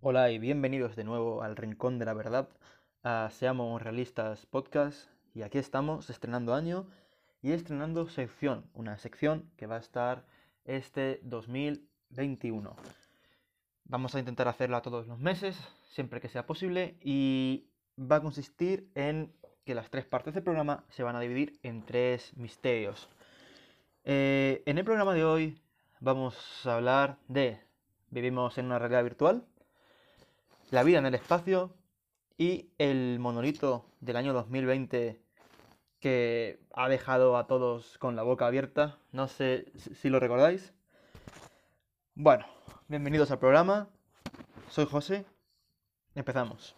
Hola y bienvenidos de nuevo al Rincón de la Verdad, a Seamos Realistas Podcast. Y aquí estamos estrenando año y estrenando sección, una sección que va a estar este 2021. Vamos a intentar hacerla todos los meses, siempre que sea posible, y va a consistir en que las tres partes del programa se van a dividir en tres misterios. Eh, en el programa de hoy vamos a hablar de vivimos en una realidad virtual, la vida en el espacio y el monolito del año 2020 que ha dejado a todos con la boca abierta. No sé si lo recordáis. Bueno, bienvenidos al programa. Soy José. Empezamos.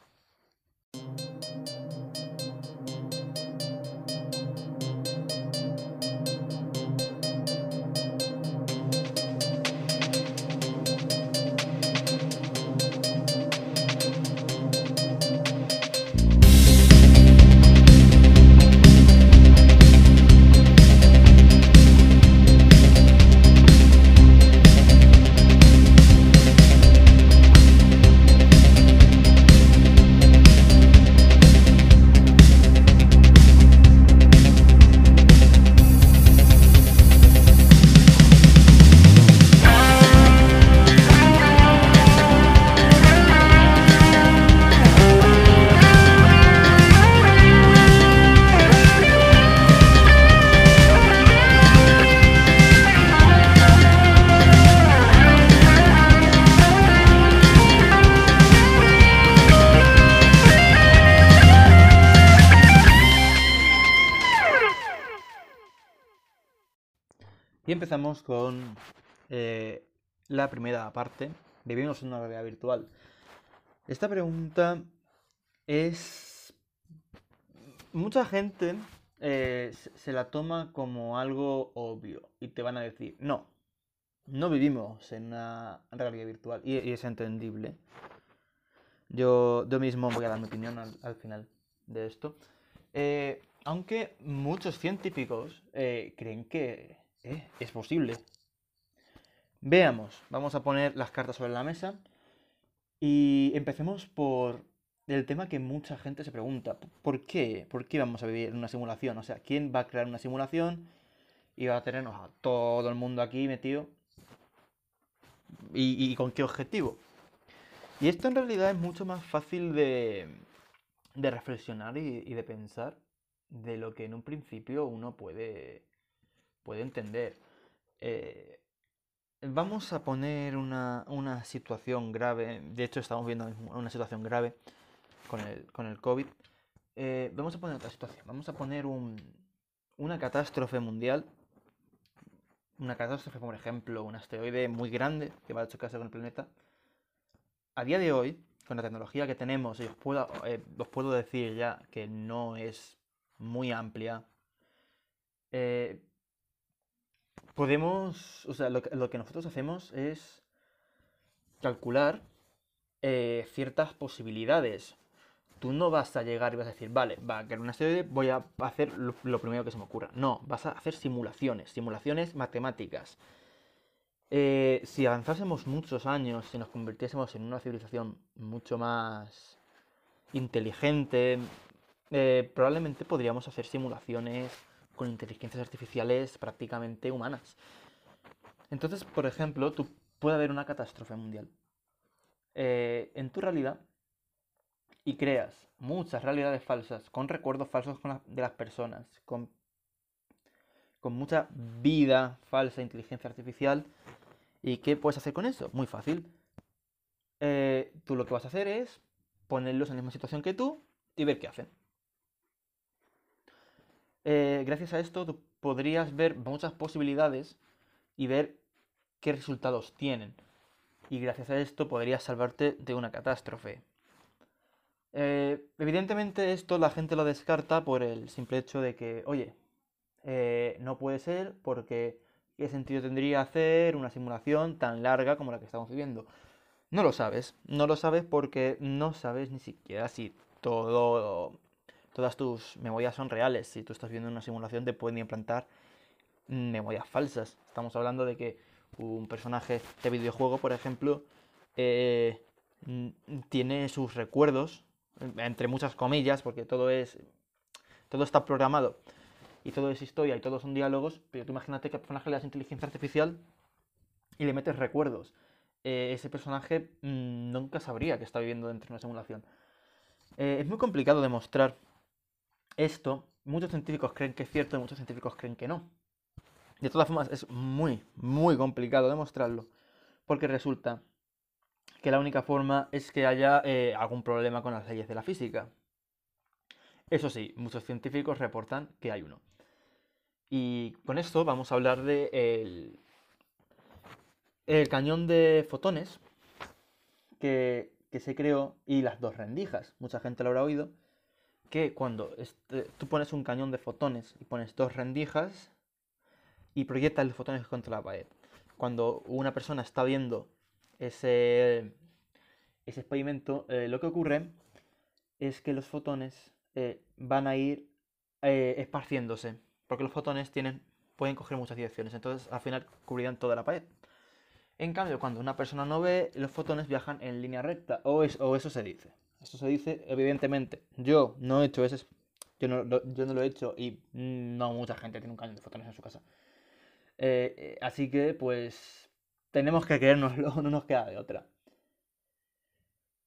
Empezamos con eh, la primera parte. Vivimos en una realidad virtual. Esta pregunta es... Mucha gente eh, se la toma como algo obvio y te van a decir, no, no vivimos en una realidad virtual y, es entendible. Yo, yo mismo voy a dar mi opinión al, final de esto. Eh, aunque muchos científicos creen que ¿Eh? Es posible. Veamos, vamos a poner las cartas sobre la mesa y empecemos por el tema que mucha gente se pregunta. ¿Por qué? ¿Por qué vamos a vivir una simulación? O sea, ¿quién va a crear una simulación y va a tenernos a todo el mundo aquí metido? ¿Y, con qué objetivo? Y esto en realidad es mucho más fácil de, reflexionar y, y de pensar de lo que en un principio uno puede puede entender. Eh, vamos a poner una, situación grave, de hecho estamos viendo una situación grave con el, con el COVID. Eh, vamos a poner otra situación, vamos a poner una catástrofe mundial, una catástrofe, por ejemplo, un asteroide muy grande que va a chocarse con el planeta. A día de hoy, con la tecnología que tenemos, y os puedo, eh, os puedo decir ya que no es muy amplia, podemos, o sea, lo que, nosotros hacemos es calcular eh, ciertas posibilidades. Tú no vas a llegar y vas a decir, vale, va a caer una serie, voy a hacer lo, primero que se me ocurra. No, vas a hacer simulaciones, simulaciones matemáticas. Eh, si avanzásemos muchos años, si nos convirtiésemos en una civilización mucho más inteligente, eh, probablemente podríamos hacer simulaciones con inteligencias artificiales prácticamente humanas. Entonces, por ejemplo, tú puede haber una catástrofe mundial eh, en tu realidad y creas muchas realidades falsas, con recuerdos falsos de las personas, con, mucha vida falsa, inteligencia artificial. ¿Y qué puedes hacer con eso? Muy fácil. Eh, tú lo que vas a hacer es ponerlos en la misma situación que tú y ver qué hacen. Eh, gracias a esto podrías ver muchas posibilidades y ver qué resultados tienen. Y gracias a esto podrías salvarte de una catástrofe. Eh, evidentemente esto la gente lo descarta por el simple hecho de que, oye, eh, no puede ser porque ¿qué sentido tendría hacer una simulación tan larga como la que estamos viviendo? No lo sabes, no lo sabes porque no sabes ni siquiera si todo todas tus memorias son reales. Si tú estás viendo una simulación, te pueden implantar memorias falsas. Estamos hablando de que un personaje de videojuego, por ejemplo, eh, tiene sus recuerdos, entre muchas comillas, porque todo es. todo está programado y todo es historia y todo son diálogos, pero tú imagínate que al personaje le das inteligencia artificial y le metes recuerdos. Eh, ese personaje mm, nunca sabría que está viviendo dentro de una simulación. Eh, es muy complicado demostrar esto. Muchos científicos creen que es cierto y muchos científicos creen que no. De todas formas, es muy, muy complicado demostrarlo. Porque resulta que la única forma es que haya eh, algún problema con las leyes de la física. Eso sí, muchos científicos reportan que hay uno. Y con esto vamos a hablar de el, cañón de fotones que, se creó y las dos rendijas. Mucha gente lo habrá oído. Que cuando este, tú pones un cañón de fotones y pones dos rendijas y proyectas los fotones contra la pared. Cuando una persona está viendo ese, ese experimento, eh, lo que ocurre es que los fotones eh, van a ir eh, esparciéndose porque los fotones tienen, pueden coger muchas direcciones, entonces al final cubrirán toda la pared. En cambio, cuando una persona no ve, los fotones viajan en línea recta, o, o eso se dice. Eso se dice, evidentemente. Yo no he hecho ese, yo no, yo no lo he hecho y no mucha gente tiene un cañón de fotones en su casa. Eh, eh, así que, pues, tenemos que creérnoslo, no nos queda de otra.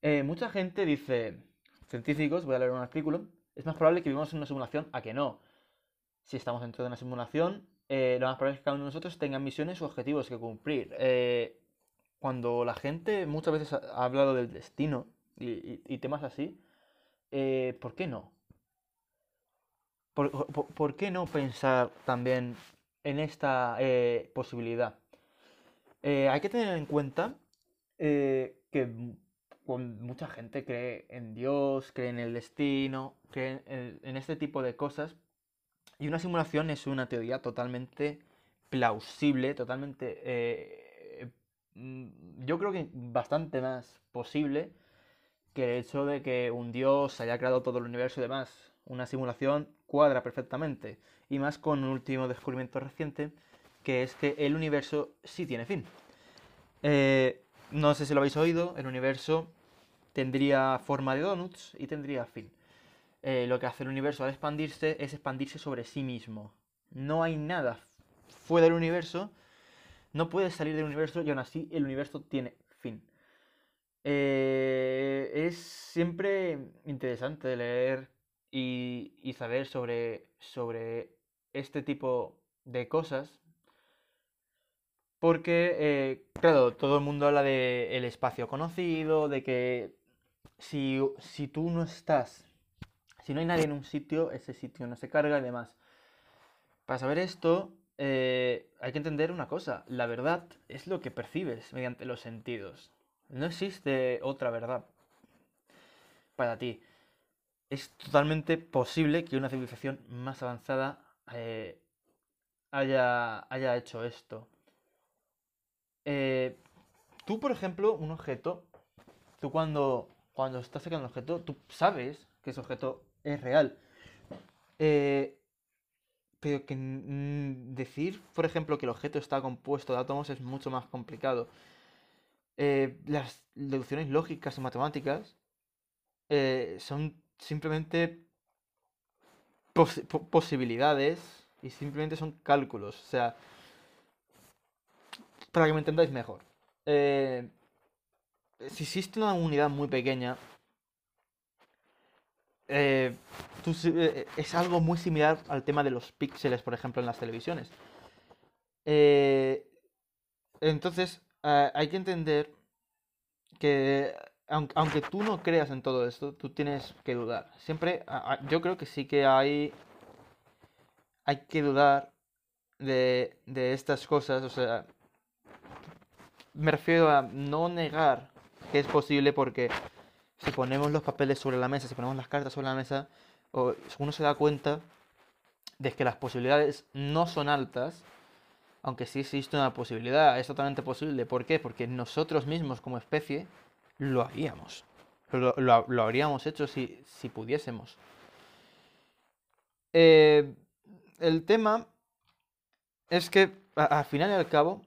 Eh, mucha gente dice, científicos, voy a leer un artículo, es más probable que vivamos en una simulación a que no si estamos dentro de una simulación, lo más probable es que cada uno de nosotros tenga misiones o objetivos que cumplir. Cuando la gente muchas veces ha hablado del destino y, temas así, eh, ¿por qué no? ¿Por, qué no pensar también en esta posibilidad? hay que tener en cuenta que mucha gente cree en Dios, cree en el destino, cree en este tipo de cosas, y una simulación es una teoría totalmente plausible, totalmente... Eh, mm, yo creo que bastante más posible el hecho de que un dios haya creado todo el universo y demás. Una simulación cuadra perfectamente. Y más con un último descubrimiento reciente, que es que el universo sí tiene fin. Eh, no sé si lo habéis oído, el universo tendría forma de donuts y tendría fin. Eh, lo que hace el universo al expandirse es expandirse sobre sí mismo. No hay nada fuera del universo, no puedes salir del universo y aún así el universo tiene fin. Eh, es siempre interesante leer y, saber sobre, sobre este tipo de cosas. Porque, eh, claro, todo el mundo habla del espacio conocido, de que si, si tú no estás si no hay nadie en un sitio, ese sitio no se carga y demás. Para saber esto, eh, hay que entender una cosa. La verdad es lo que percibes mediante los sentidos. No existe otra verdad para ti. Es totalmente posible que una civilización más avanzada eh, haya, haya, hecho esto. Eh, tú, por ejemplo, un objeto, tú cuando, cuando estás sacando un objeto, tú sabes que ese objeto es real. Eh, pero que decir, por ejemplo, que el objeto está compuesto de átomos es mucho más complicado. Eh, las deducciones lógicas y matemáticas eh, son simplemente posibilidades y simplemente son cálculos. O sea, para que me entendáis mejor. si existe una unidad muy pequeña, eh, eh, es algo muy similar al tema de los píxeles, por ejemplo, en las televisiones. Eh, entonces, hay que entender que aunque, tú no creas en todo esto, tú tienes que dudar. Siempre, yo creo que sí que hay, hay que dudar de, de estas cosas. O sea, me refiero a no negar que es posible porque si ponemos los papeles sobre la mesa, si ponemos las cartas sobre la mesa, uno se da cuenta de que las posibilidades no son altas, aunque sí existe una posibilidad, es totalmente posible. ¿Por qué? Porque nosotros mismos como especie lo haríamos. Lo, habríamos hecho si, pudiésemos. Eh, el tema es que al final y al cabo,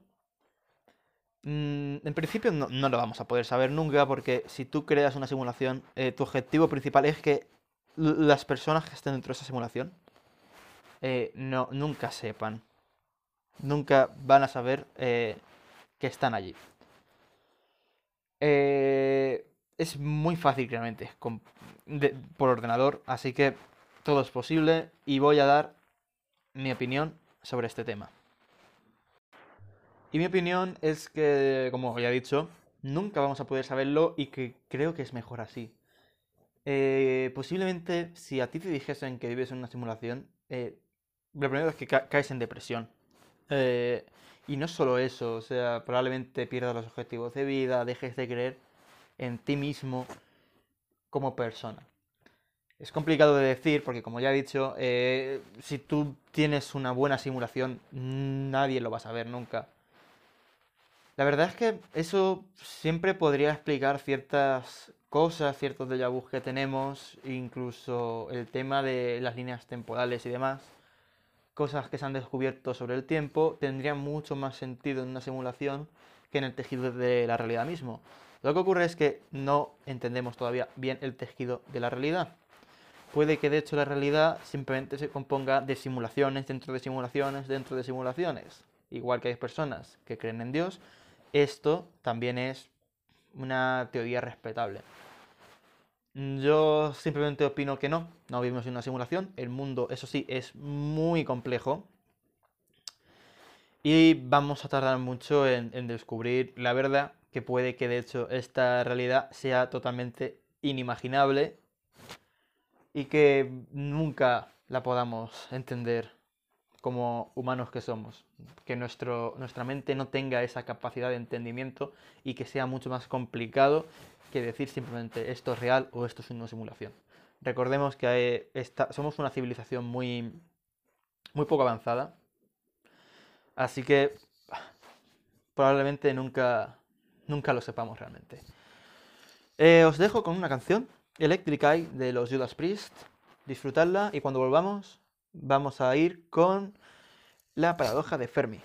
mm, en principio no, lo vamos a poder saber nunca porque si tú creas una simulación, eh, tu objetivo principal es que las personas que estén dentro de esa simulación eh, no, nunca sepan, nunca van a saber que están allí. es muy fácil realmente por ordenador, así que todo es posible y voy a dar mi opinión sobre este tema. Y mi opinión es que, como ya he dicho, nunca vamos a poder saberlo y que creo que es mejor así. Eh, posiblemente si a ti te dijesen que vives en una simulación, eh, lo primero es que caes en depresión. Eh, y no solo eso, o sea, probablemente pierdas los objetivos de vida, dejes de creer en ti mismo como persona. Es complicado de decir porque, como ya he dicho, eh, si tú tienes una buena simulación, nadie lo va a saber nunca. La verdad es que eso siempre podría explicar ciertas cosas, ciertos déjà que tenemos, incluso el tema de las líneas temporales y demás. Cosas que se han descubierto sobre el tiempo tendrían mucho más sentido en una simulación que en el tejido de la realidad mismo. Lo que ocurre es que no entendemos todavía bien el tejido de la realidad puede que de hecho la realidad simplemente se componga de simulaciones dentro de simulaciones dentro de simulaciones. Igual que hay personas que creen en Dios, esto también es una teoría respetable. Yo simplemente opino que no, no vivimos en una simulación, el mundo, eso sí, es muy complejo. Y vamos a tardar mucho en, en descubrir la verdad, que puede que de hecho esta realidad sea totalmente inimaginable y que nunca la podamos entender como humanos que somos, que nuestro, nuestra mente no tenga esa capacidad de entendimiento y que sea mucho más complicado que decir simplemente esto es real o esto es una simulación. Recordemos que somos una civilización muy, muy poco avanzada, así que probablemente nunca, nunca lo sepamos realmente. Eh, os dejo con una canción Electric Eye de los Judas Priest. Disfrutarla y cuando volvamos vamos a ir con la paradoja de Fermi.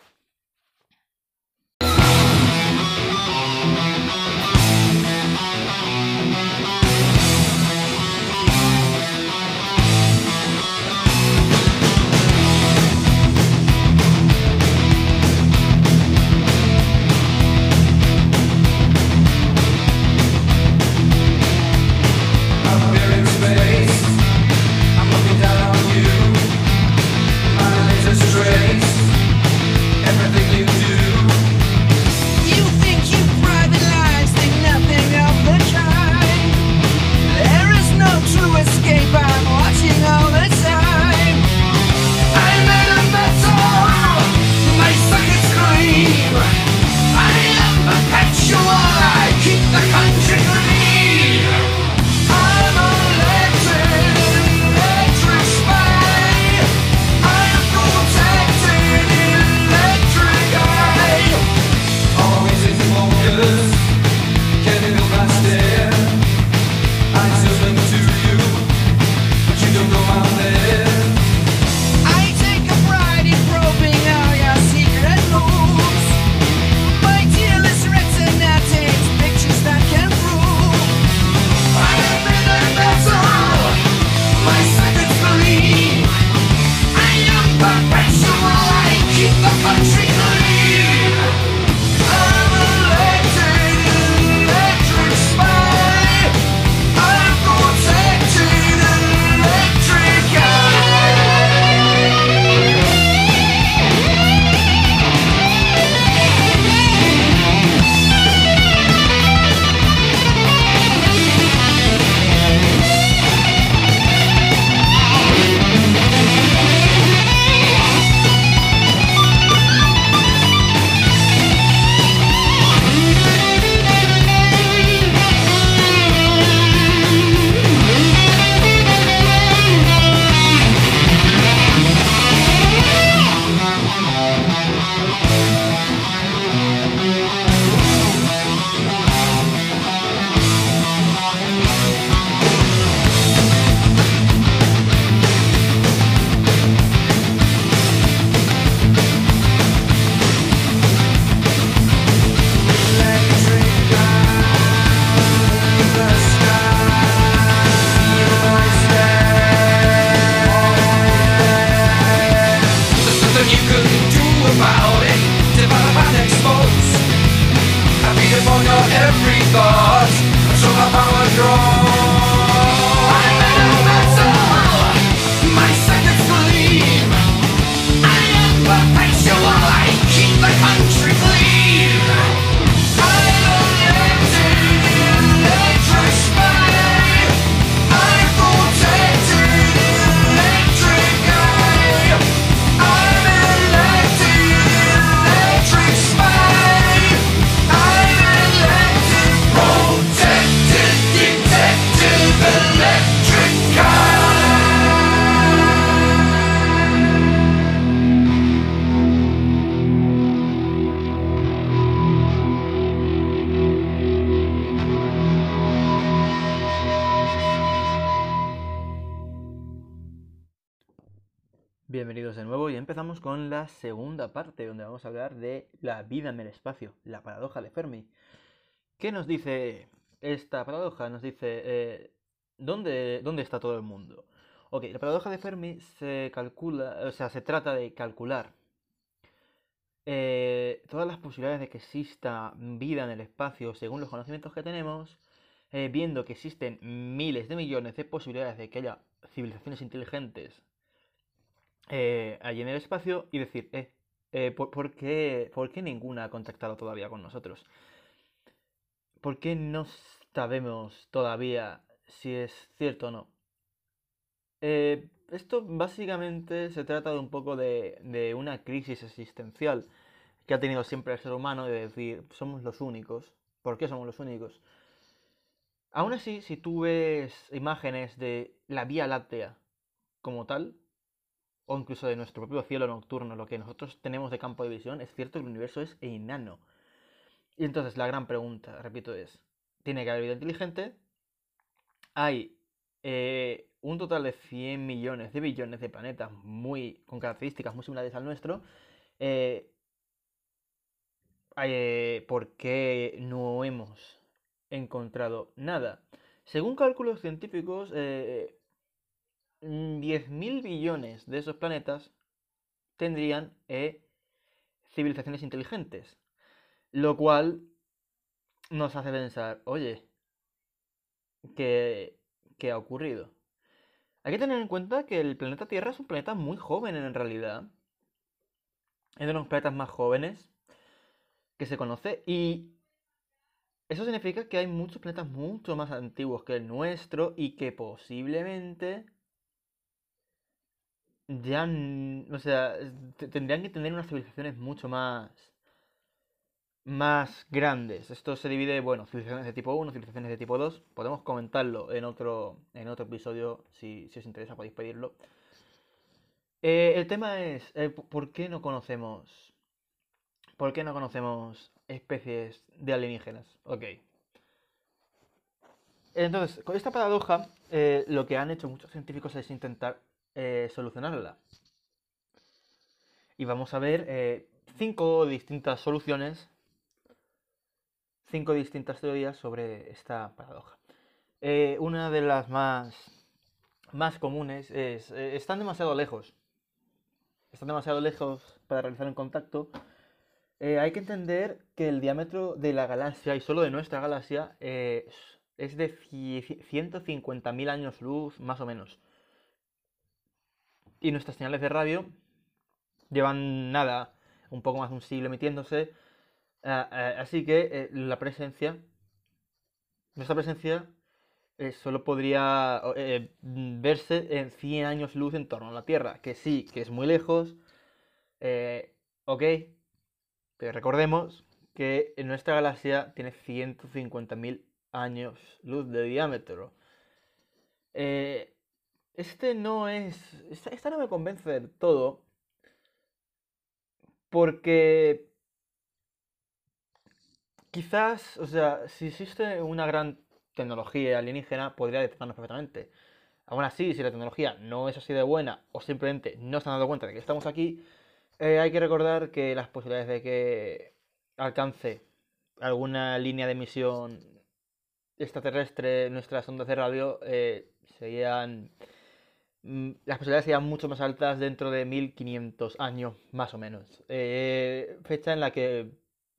Con la segunda parte donde vamos a hablar de la vida en el espacio, la paradoja de Fermi. ¿Qué nos dice esta paradoja? Nos dice, eh, ¿dónde, ¿dónde está todo el mundo? Ok, la paradoja de Fermi se calcula, o sea, se trata de calcular eh, todas las posibilidades de que exista vida en el espacio según los conocimientos que tenemos, eh, viendo que existen miles de millones de posibilidades de que haya civilizaciones inteligentes eh, allí en el espacio y decir, eh, eh, ¿por, qué ninguna ha contactado todavía con nosotros? ¿Por qué no sabemos todavía si es cierto o no? Eh, esto básicamente se trata de un poco de, de una crisis existencial que ha tenido siempre el ser humano de decir, somos los únicos. ¿Por qué somos los únicos? Aún así, si tú ves imágenes de la Vía Láctea como tal, o incluso de nuestro propio cielo nocturno, lo que nosotros tenemos de campo de visión, es cierto que el universo es enano. Y entonces la gran pregunta, repito, es, ¿tiene que haber vida inteligente? Hay eh, un total de 100 millones de billones de planetas muy, con características muy similares al nuestro. eh, eh, ¿por qué no hemos encontrado nada? Según cálculos científicos, eh, 10.000 billones de esos planetas tendrían eh, civilizaciones inteligentes. Lo cual nos hace pensar, oye, ¿qué, qué ha ocurrido? Hay que tener en cuenta que el planeta Tierra es un planeta muy joven en realidad. Es de los planetas más jóvenes que se conoce y eso significa que hay muchos planetas mucho más antiguos que el nuestro y que posiblemente ya, o sea, te- tendrían que tener unas civilizaciones mucho más, más grandes. Esto se divide, bueno, civilizaciones de tipo 1, civilizaciones de tipo 2. Podemos comentarlo en otro, en otro episodio, si, si os interesa podéis pedirlo. Eh, el tema es, eh, ¿por qué no conocemos, por qué no conocemos especies de alienígenas? Ok. Entonces, con esta paradoja, eh, lo que han hecho muchos científicos es intentar eh, solucionarla. Y vamos a ver eh, cinco distintas soluciones, cinco distintas teorías sobre esta paradoja. Eh, una de las más, más comunes es, están demasiado lejos. Están demasiado lejos para realizar un contacto. Hay que entender que el diámetro de la galaxia, y solo de nuestra galaxia, es de ci- 150.000 años luz, más o menos. Y nuestras señales de radio llevan nada, un poco más de un siglo emitiéndose. ah, ah, así que eh, la presencia, nuestra presencia eh, solo podría eh, verse en 100 años luz en torno a la Tierra. Que sí, que es muy lejos. eh, ok, pero recordemos que nuestra galaxia tiene 150.000 años luz de diámetro. Eh, este no es. Esta, no me convence del todo. Porque quizás, o sea, si existe una gran tecnología alienígena, podría detectarnos perfectamente. Aún así, si la tecnología no es así de buena o simplemente no se han dado cuenta de que estamos aquí, eh, hay que recordar que las posibilidades de que alcance alguna línea de emisión extraterrestre nuestras ondas de radio eh, serían las posibilidades serían mucho más altas dentro de 1500 años, más o menos. Eh, fecha en la que,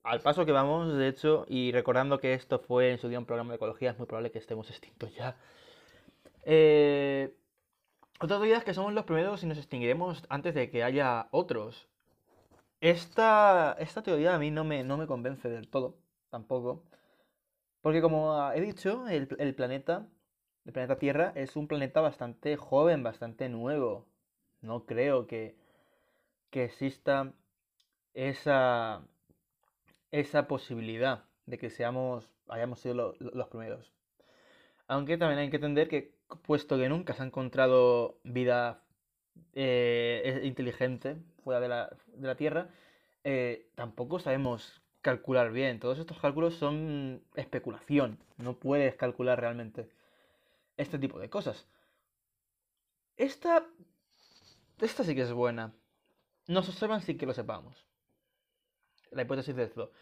al paso que vamos, de hecho, y recordando que esto fue en su día un programa de ecología, es muy probable que estemos extintos ya. Eh, otra teoría es que somos los primeros y nos extinguiremos antes de que haya otros. Esta, esta teoría a mí no me, no me convence del todo, tampoco. Porque como he dicho, el planeta, el planeta Tierra es un planeta bastante joven, bastante nuevo. No creo que, que exista esa, esa posibilidad de que seamos, hayamos sido lo- lo- los primeros. Aunque también hay que entender que, puesto que nunca se ha encontrado vida eh, inteligente fuera de la, de la Tierra, eh, tampoco sabemos calcular bien. Todos estos cálculos son especulación. No puedes calcular realmente este tipo de cosas. Esta, esta sí que es buena. Nos observan sin que lo sepamos. La hipótesis de esto.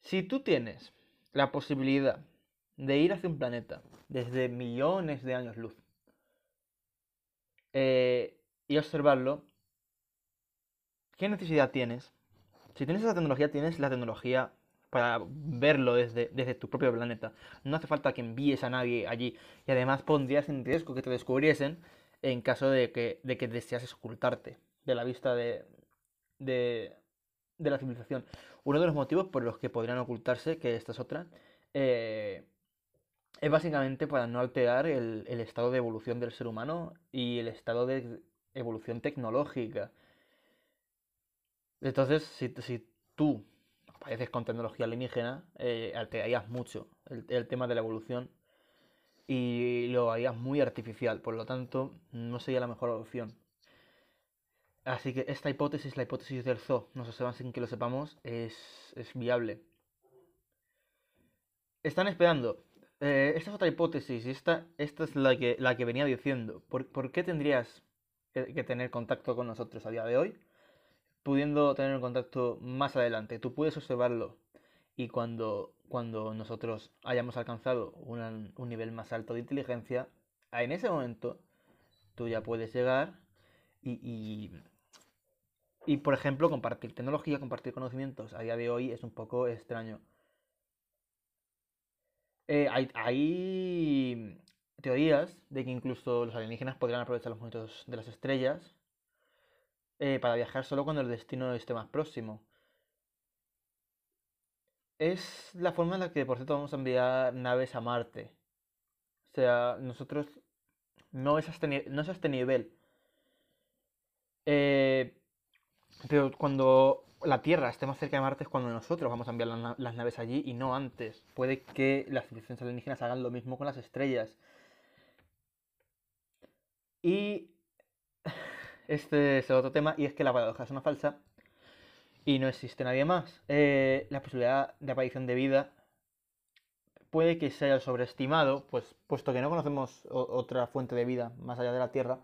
Si tú tienes la posibilidad de ir hacia un planeta desde millones de años luz eh, y observarlo, ¿qué necesidad tienes? Si tienes esa tecnología, tienes la tecnología para verlo desde, desde tu propio planeta. No hace falta que envíes a nadie allí. Y además pondrías en riesgo que te descubriesen en caso de que, de que deseases ocultarte de la vista de, de, de la civilización. Uno de los motivos por los que podrían ocultarse, que esta es otra, eh, es básicamente para no alterar el, el estado de evolución del ser humano y el estado de evolución tecnológica. Entonces, si, si tú apareces con tecnología alienígena, eh, alterarías mucho el, tema de la evolución y lo harías muy artificial, por lo tanto, no sería la mejor opción. Así que esta hipótesis, la hipótesis del zoo, nos observan sin que lo sepamos, es, es viable. Están esperando. Eh, esta es otra hipótesis y esta, esta es la que, la que venía diciendo. ¿Por, qué tendrías que, que tener contacto con nosotros a día de hoy? Pudiendo tener un contacto más adelante. Tú puedes observarlo y cuando, cuando nosotros hayamos alcanzado un nivel más alto de inteligencia, en ese momento tú ya puedes llegar y, y, y, por ejemplo, compartir tecnología, compartir conocimientos. A día de hoy es un poco extraño. Eh, hay, hay teorías de que incluso los alienígenas podrían aprovechar los movimientos de las estrellas eh, para viajar solo cuando el destino esté más próximo. Es la forma en la que, por cierto, vamos a enviar naves a Marte. O sea, nosotros no es a este, no es este nivel. Eh, pero cuando la Tierra esté más cerca de Marte es cuando nosotros vamos a enviar las naves allí y no antes. Puede que las civilizaciones alienígenas hagan lo mismo con las estrellas. Y este es otro tema, y es que la paradoja es una falsa y no existe nadie más. Eh, la posibilidad de aparición de vida puede que se haya sobreestimado, pues puesto que no conocemos otra fuente de vida más allá de la Tierra,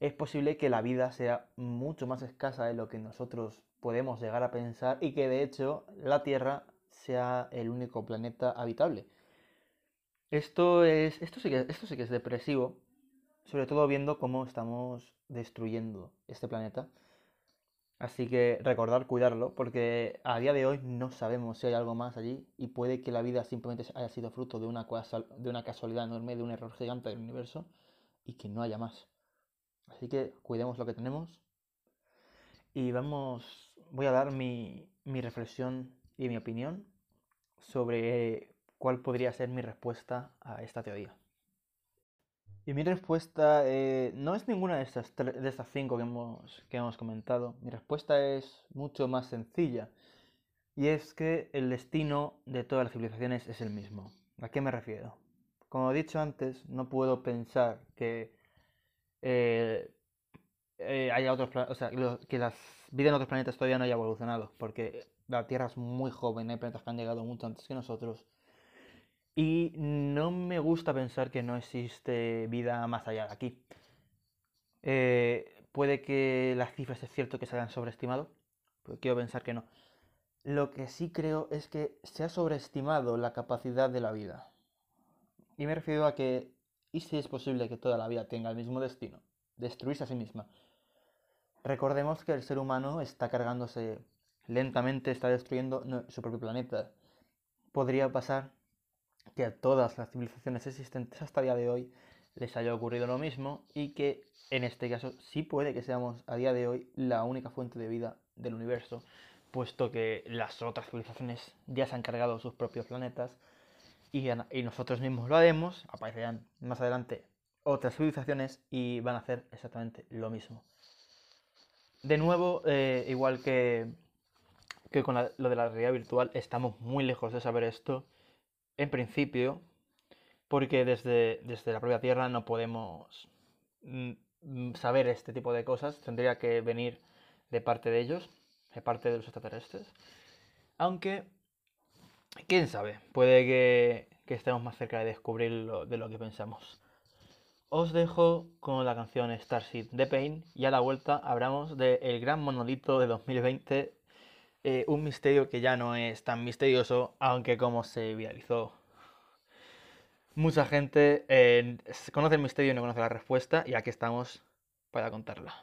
es posible que la vida sea mucho más escasa de lo que nosotros podemos llegar a pensar y que de hecho la Tierra sea el único planeta habitable. Esto es, esto sí que, esto sí que es depresivo, sobre todo viendo cómo estamos destruyendo este planeta. Así que recordar cuidarlo, porque a día de hoy no sabemos si hay algo más allí y puede que la vida simplemente haya sido fruto de una, de una casualidad enorme, de un error gigante del universo y que no haya más. Así que cuidemos lo que tenemos y vamos, voy a dar mi reflexión y mi opinión sobre cuál podría ser mi respuesta a esta teoría. Y mi respuesta eh, no es ninguna de estas, de estas cinco que hemos, que hemos comentado. Mi respuesta es mucho más sencilla. Y es que el destino de todas las civilizaciones es el mismo. ¿A qué me refiero? Como he dicho antes, no puedo pensar que eh, eh, haya otros o sea, que la vida en otros planetas todavía no haya evolucionado, porque la Tierra es muy joven, hay planetas que han llegado mucho antes que nosotros. Y no me gusta pensar que no existe vida más allá de aquí. Eh, puede que las cifras es cierto que se hayan sobreestimado, pero quiero pensar que no. Lo que sí creo es que se ha sobreestimado la capacidad de la vida. Y me refiero a que, ¿y si es posible que toda la vida tenga el mismo destino? destruirse a sí misma. Recordemos que el ser humano está cargándose lentamente, está destruyendo su propio planeta. Podría pasar que a todas las civilizaciones existentes hasta el día de hoy les haya ocurrido lo mismo y que en este caso sí puede que seamos a día de hoy la única fuente de vida del universo, puesto que las otras civilizaciones ya se han cargado sus propios planetas y, nosotros mismos lo haremos, aparecerán más adelante otras civilizaciones y van a hacer exactamente lo mismo. De nuevo, eh, igual que, que con lo de la realidad virtual, estamos muy lejos de saber esto en principio, porque desde, desde la propia Tierra no podemos mm, mm, saber este tipo de cosas, tendría que venir de parte de ellos, de parte de los extraterrestres. Aunque, quién sabe, puede que, estemos más cerca de descubrirlo de lo que pensamos. Os dejo con la canción Starship de Pain y a la vuelta hablamos del gran monolito de 2020, eh, un misterio que ya no es tan misterioso, aunque como se viralizó. Mucha gente eh, conoce el misterio y no conoce la respuesta y aquí estamos para contarla.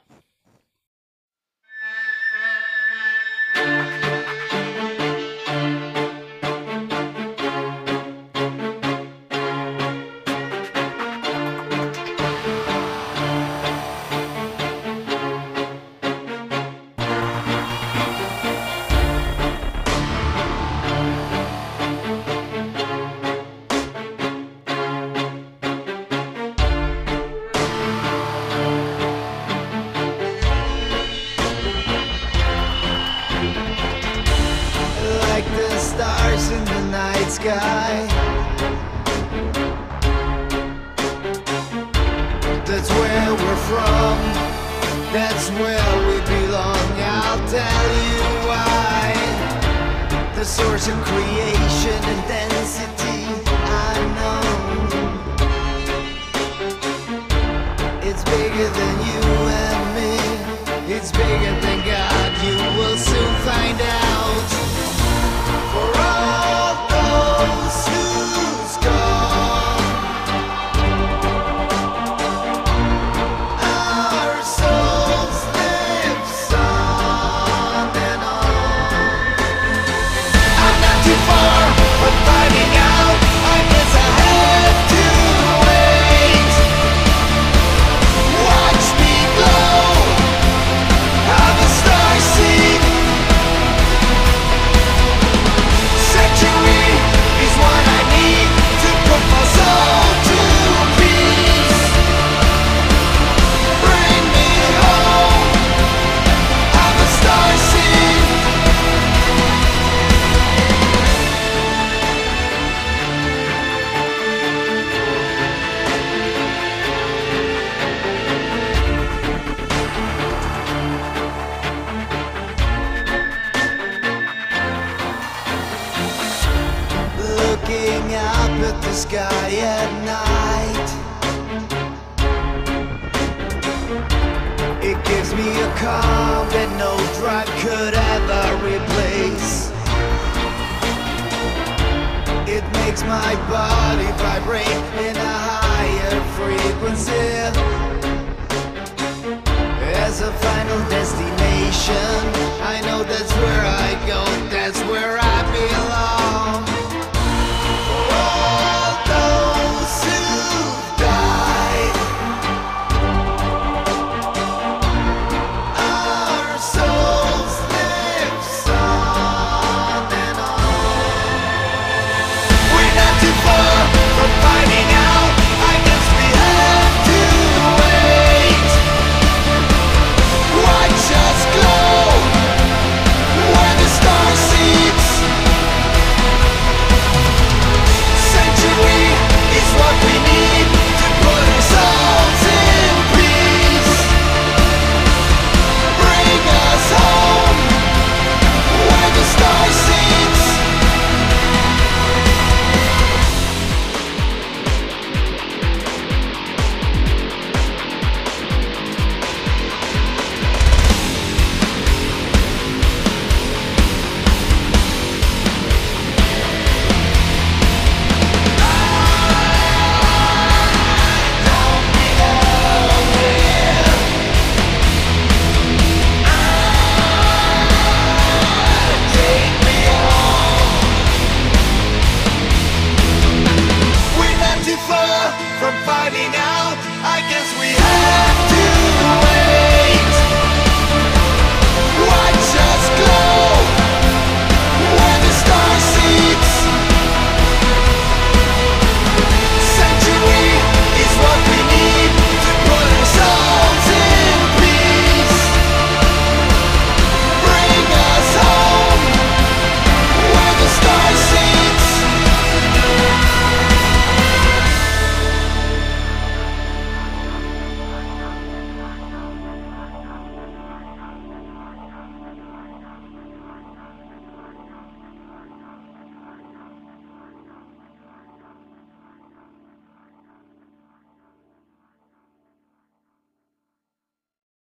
from finding now. I guess we have.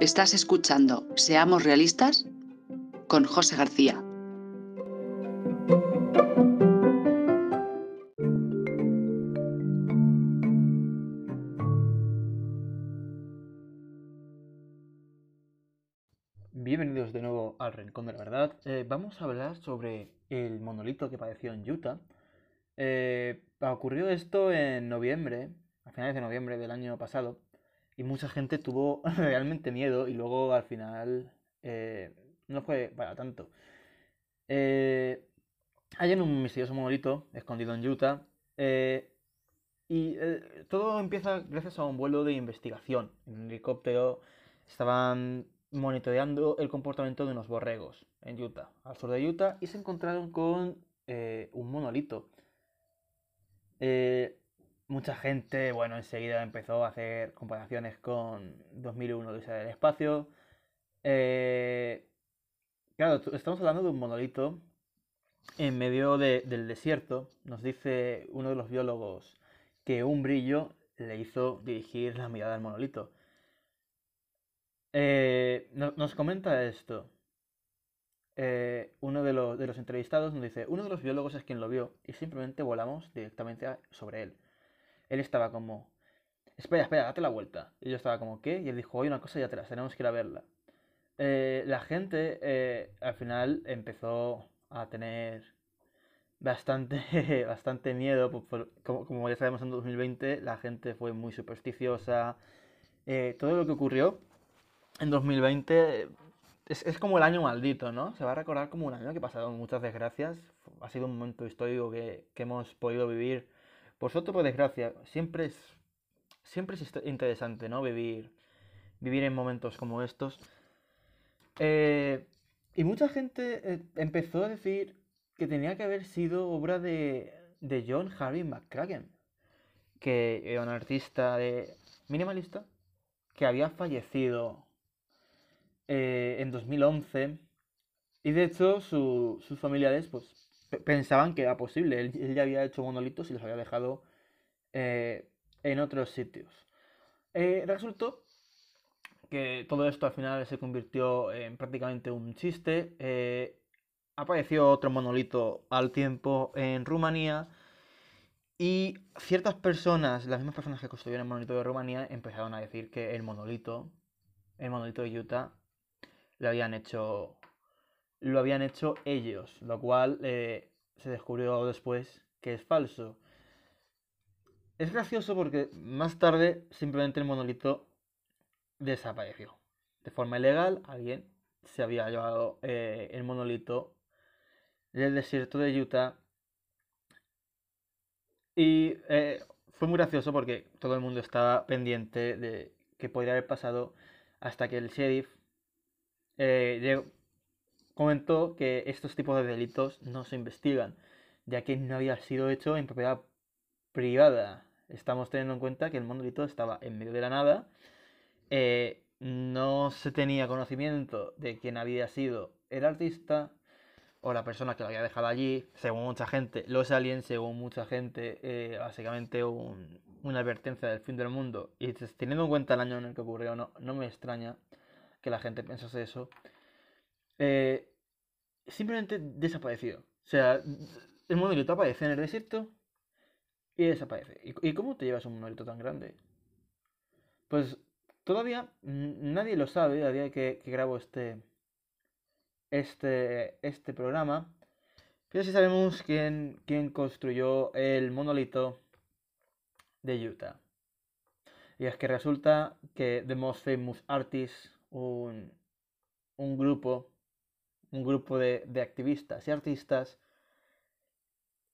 Estás escuchando Seamos Realistas con José García. Bienvenidos de nuevo al Rincón de la Verdad. Eh, vamos a hablar sobre el monolito que padeció en Utah. Eh, ocurrió esto en noviembre, a finales de noviembre del año pasado, y mucha gente tuvo realmente miedo y luego al final eh, no fue para tanto. Eh, hay en un misterioso monolito escondido en Utah eh, y todo empieza gracias a un vuelo de investigación. En un helicóptero estaban monitoreando el comportamiento de unos borregos en Utah, al sur de Utah, y se encontraron con un monolito. Eh, mucha gente, bueno, enseguida empezó a hacer comparaciones con 2001 Odisea del Espacio. Eh, claro, estamos hablando de un monolito en medio de- del desierto. Nos dice uno de los biólogos que un brillo le hizo dirigir la mirada al monolito. Eh, no- nos comenta esto. Eh, uno de los, de los entrevistados nos dice, uno de los biólogos es quien lo vio y simplemente volamos directamente sobre él. Él estaba como, espera, espera, date la vuelta. Y yo estaba como, ¿qué? Y él dijo, hay una cosa allá atrás, tenemos que ir a verla. Eh, la gente eh, al final empezó a tener bastante, bastante miedo. como, como ya sabemos en 2020, la gente fue muy supersticiosa. Eh, todo lo que ocurrió en 2020 es, es como el año maldito, ¿no? Se va a recordar como un año que pasaron muchas desgracias. Ha sido un momento histórico que, que hemos podido vivir. Por suerte por desgracia, siempre es, siempre es interesante, ¿no? Vivir, vivir en momentos como estos. Eh, y mucha gente eh, empezó a decir que tenía que haber sido obra de, John Harry McCracken, que era un artista de minimalista que había fallecido eh, en 2011 y de hecho su- sus familiares pues pensaban que era posible. Él, él ya había hecho monolitos y los había dejado eh, en otros sitios. Eh, resultó que todo esto al final se convirtió en prácticamente un chiste. eh, apareció otro monolito al tiempo en Rumanía y ciertas personas, las mismas personas que construyeron el monolito de Rumanía, empezaron a decir que el monolito, el monolito de Utah, lo habían hecho, lo habían hecho ellos, lo cual eh, se descubrió después que es falso. Es gracioso porque más tarde simplemente el monolito desapareció. De forma ilegal, alguien se había llevado eh, el monolito del desierto de Utah y eh, fue muy gracioso porque todo el mundo estaba pendiente de qué podría haber pasado hasta que el sheriff eh, comentó que estos tipos de delitos no se investigan, ya que no había sido hecho en propiedad privada. Estamos teniendo en cuenta que el monolito estaba en medio de la nada, eh, no se tenía conocimiento de quién había sido el artista o la persona que lo había dejado allí, según mucha gente, los aliens, según mucha gente, eh, básicamente un- una advertencia del fin del mundo. Y t- teniendo en cuenta el año en el que ocurrió, no, no me extraña que la gente pensase eso. Eh, simplemente desapareció. O sea, el monolito aparece en el desierto y desaparece. ¿Y, cómo te llevas un monolito tan grande? Pues todavía nadie lo sabe a día que, que grabo este, este, este programa. Pero sí sabemos quién, quién construyó el monolito de Utah. Y es que resulta que The Most Famous Artists, un, un grupo, un grupo de, de activistas y artistas,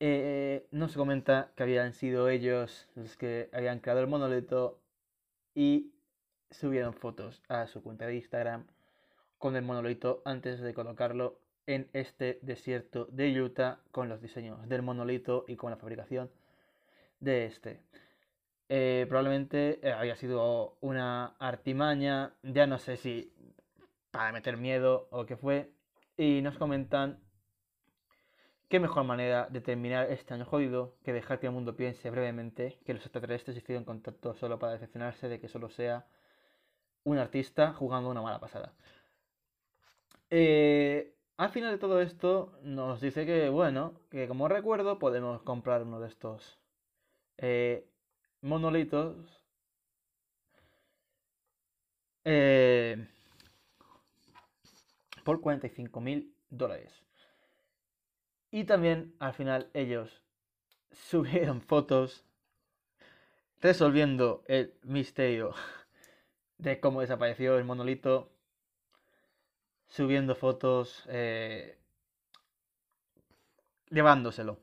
Eh, no se comenta que habían sido ellos los que habían creado el monolito y subieron fotos a su cuenta de Instagram con el monolito antes de colocarlo en este desierto de Utah con los diseños del monolito y con la fabricación de este. Eh, probablemente eh, había sido una artimaña, ya no sé si para meter miedo o qué fue, y nos comentan qué mejor manera de terminar este año jodido que dejar que el mundo piense brevemente que los extraterrestres hicieron contacto solo para decepcionarse de que solo sea un artista jugando una mala pasada. Eh, al final de todo esto nos dice que, bueno, que como recuerdo podemos comprar uno de estos eh, monolitos eh, por 45 mil dólares. Y también al final ellos subieron fotos resolviendo el misterio de cómo desapareció el monolito, subiendo fotos, eh, llevándoselo.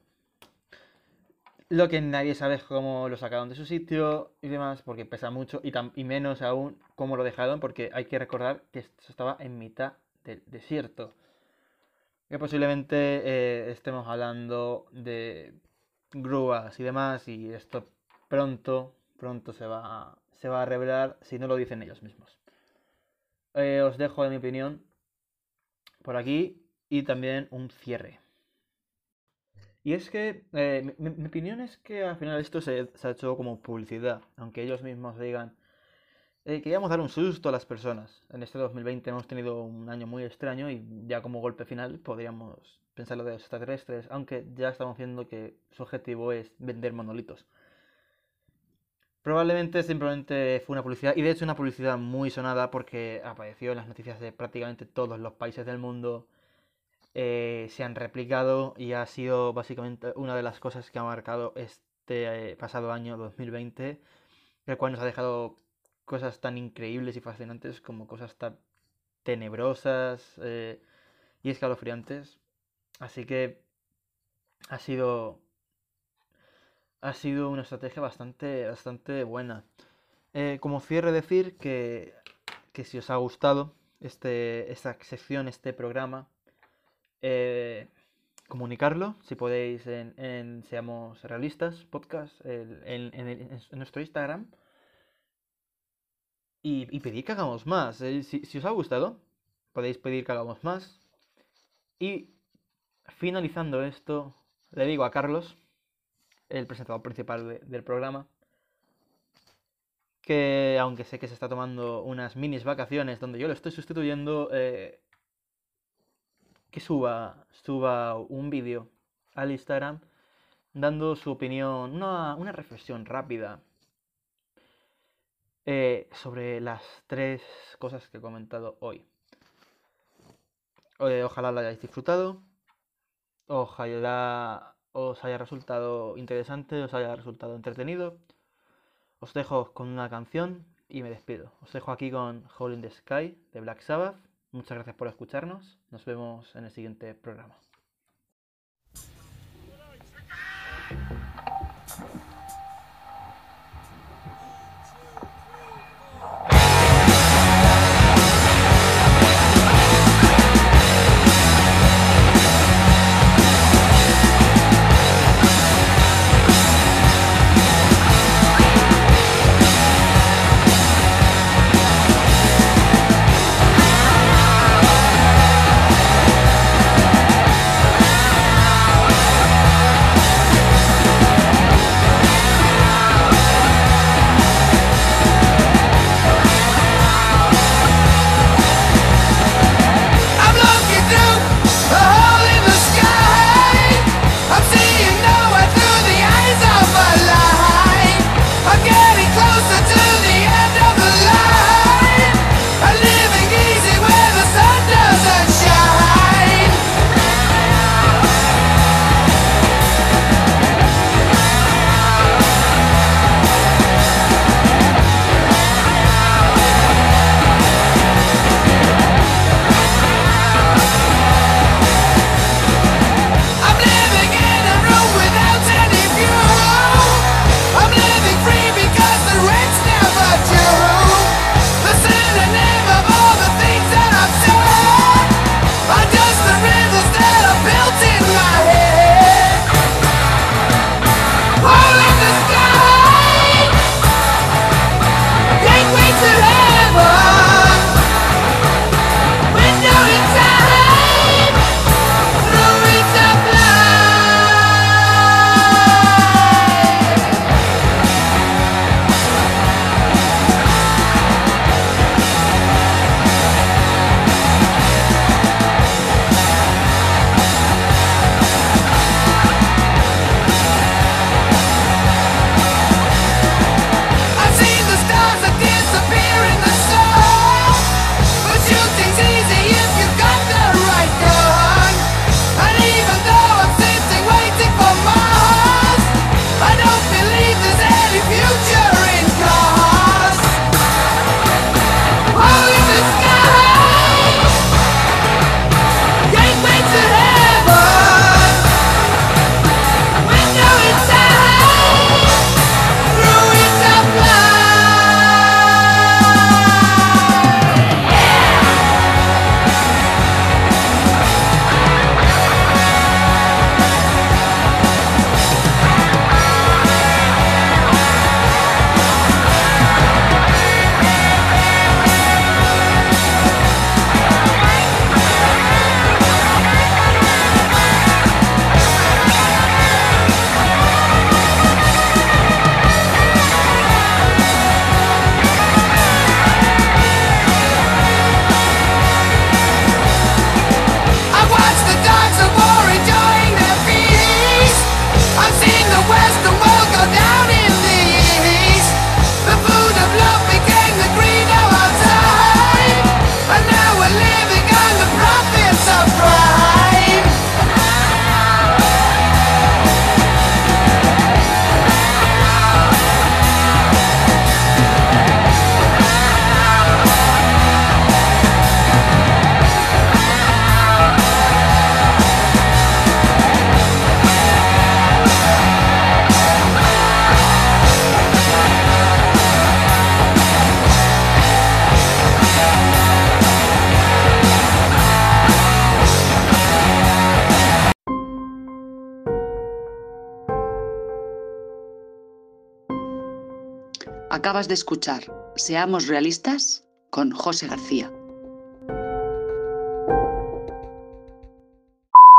Lo que nadie sabe es cómo lo sacaron de su sitio y demás, porque pesa mucho, y, y menos aún cómo lo dejaron, porque hay que recordar que esto estaba en mitad del desierto. Que posiblemente eh, estemos hablando de grúas y demás, y esto pronto, pronto se va, se va a revelar si no lo dicen ellos mismos. Eh, os dejo de mi opinión por aquí y también un cierre. Y es que eh, mi, opinión es que al final esto se ha hecho como publicidad, aunque ellos mismos digan, eh, queríamos dar un susto a las personas. En este 2020 hemos tenido un año muy extraño y ya como golpe final podríamos pensar lo de los extraterrestres, aunque ya estamos viendo que su objetivo es vender monolitos. Probablemente simplemente fue una publicidad, y de hecho una publicidad muy sonada porque apareció en las noticias de prácticamente todos los países del mundo, eh, se han replicado y ha sido básicamente una de las cosas que ha marcado este eh, pasado año 2020, el cual nos ha dejado cosas tan increíbles y fascinantes como cosas tan tenebrosas eh, y escalofriantes. Así que ha sido ha sido una estrategia bastante, bastante buena. Eh, como cierre decir que, que si os ha gustado este, esta sección, este programa, eh, comunicarlo, si podéis, en, Seamos Realistas Podcast, en, en nuestro Instagram. Y, pedir que hagamos más. eh, si, si os ha gustado, podéis pedir que hagamos más. Y finalizando esto, le digo a Carlos, el presentador principal de- del programa, que aunque sé que se está tomando unas minis vacaciones donde yo lo estoy sustituyendo, eh, que suba, suba un vídeo al Instagram dando su opinión, una, una reflexión rápida eh, sobre las tres cosas que he comentado hoy. Eh, ojalá lo hayáis disfrutado. Ojalá os haya resultado interesante, os haya resultado entretenido. Os dejo con una canción y me despido. Os dejo aquí con Hole in the Sky de Black Sabbath. Muchas gracias por escucharnos. Nos vemos en el siguiente programa. De escuchar Seamos Realistas con José García.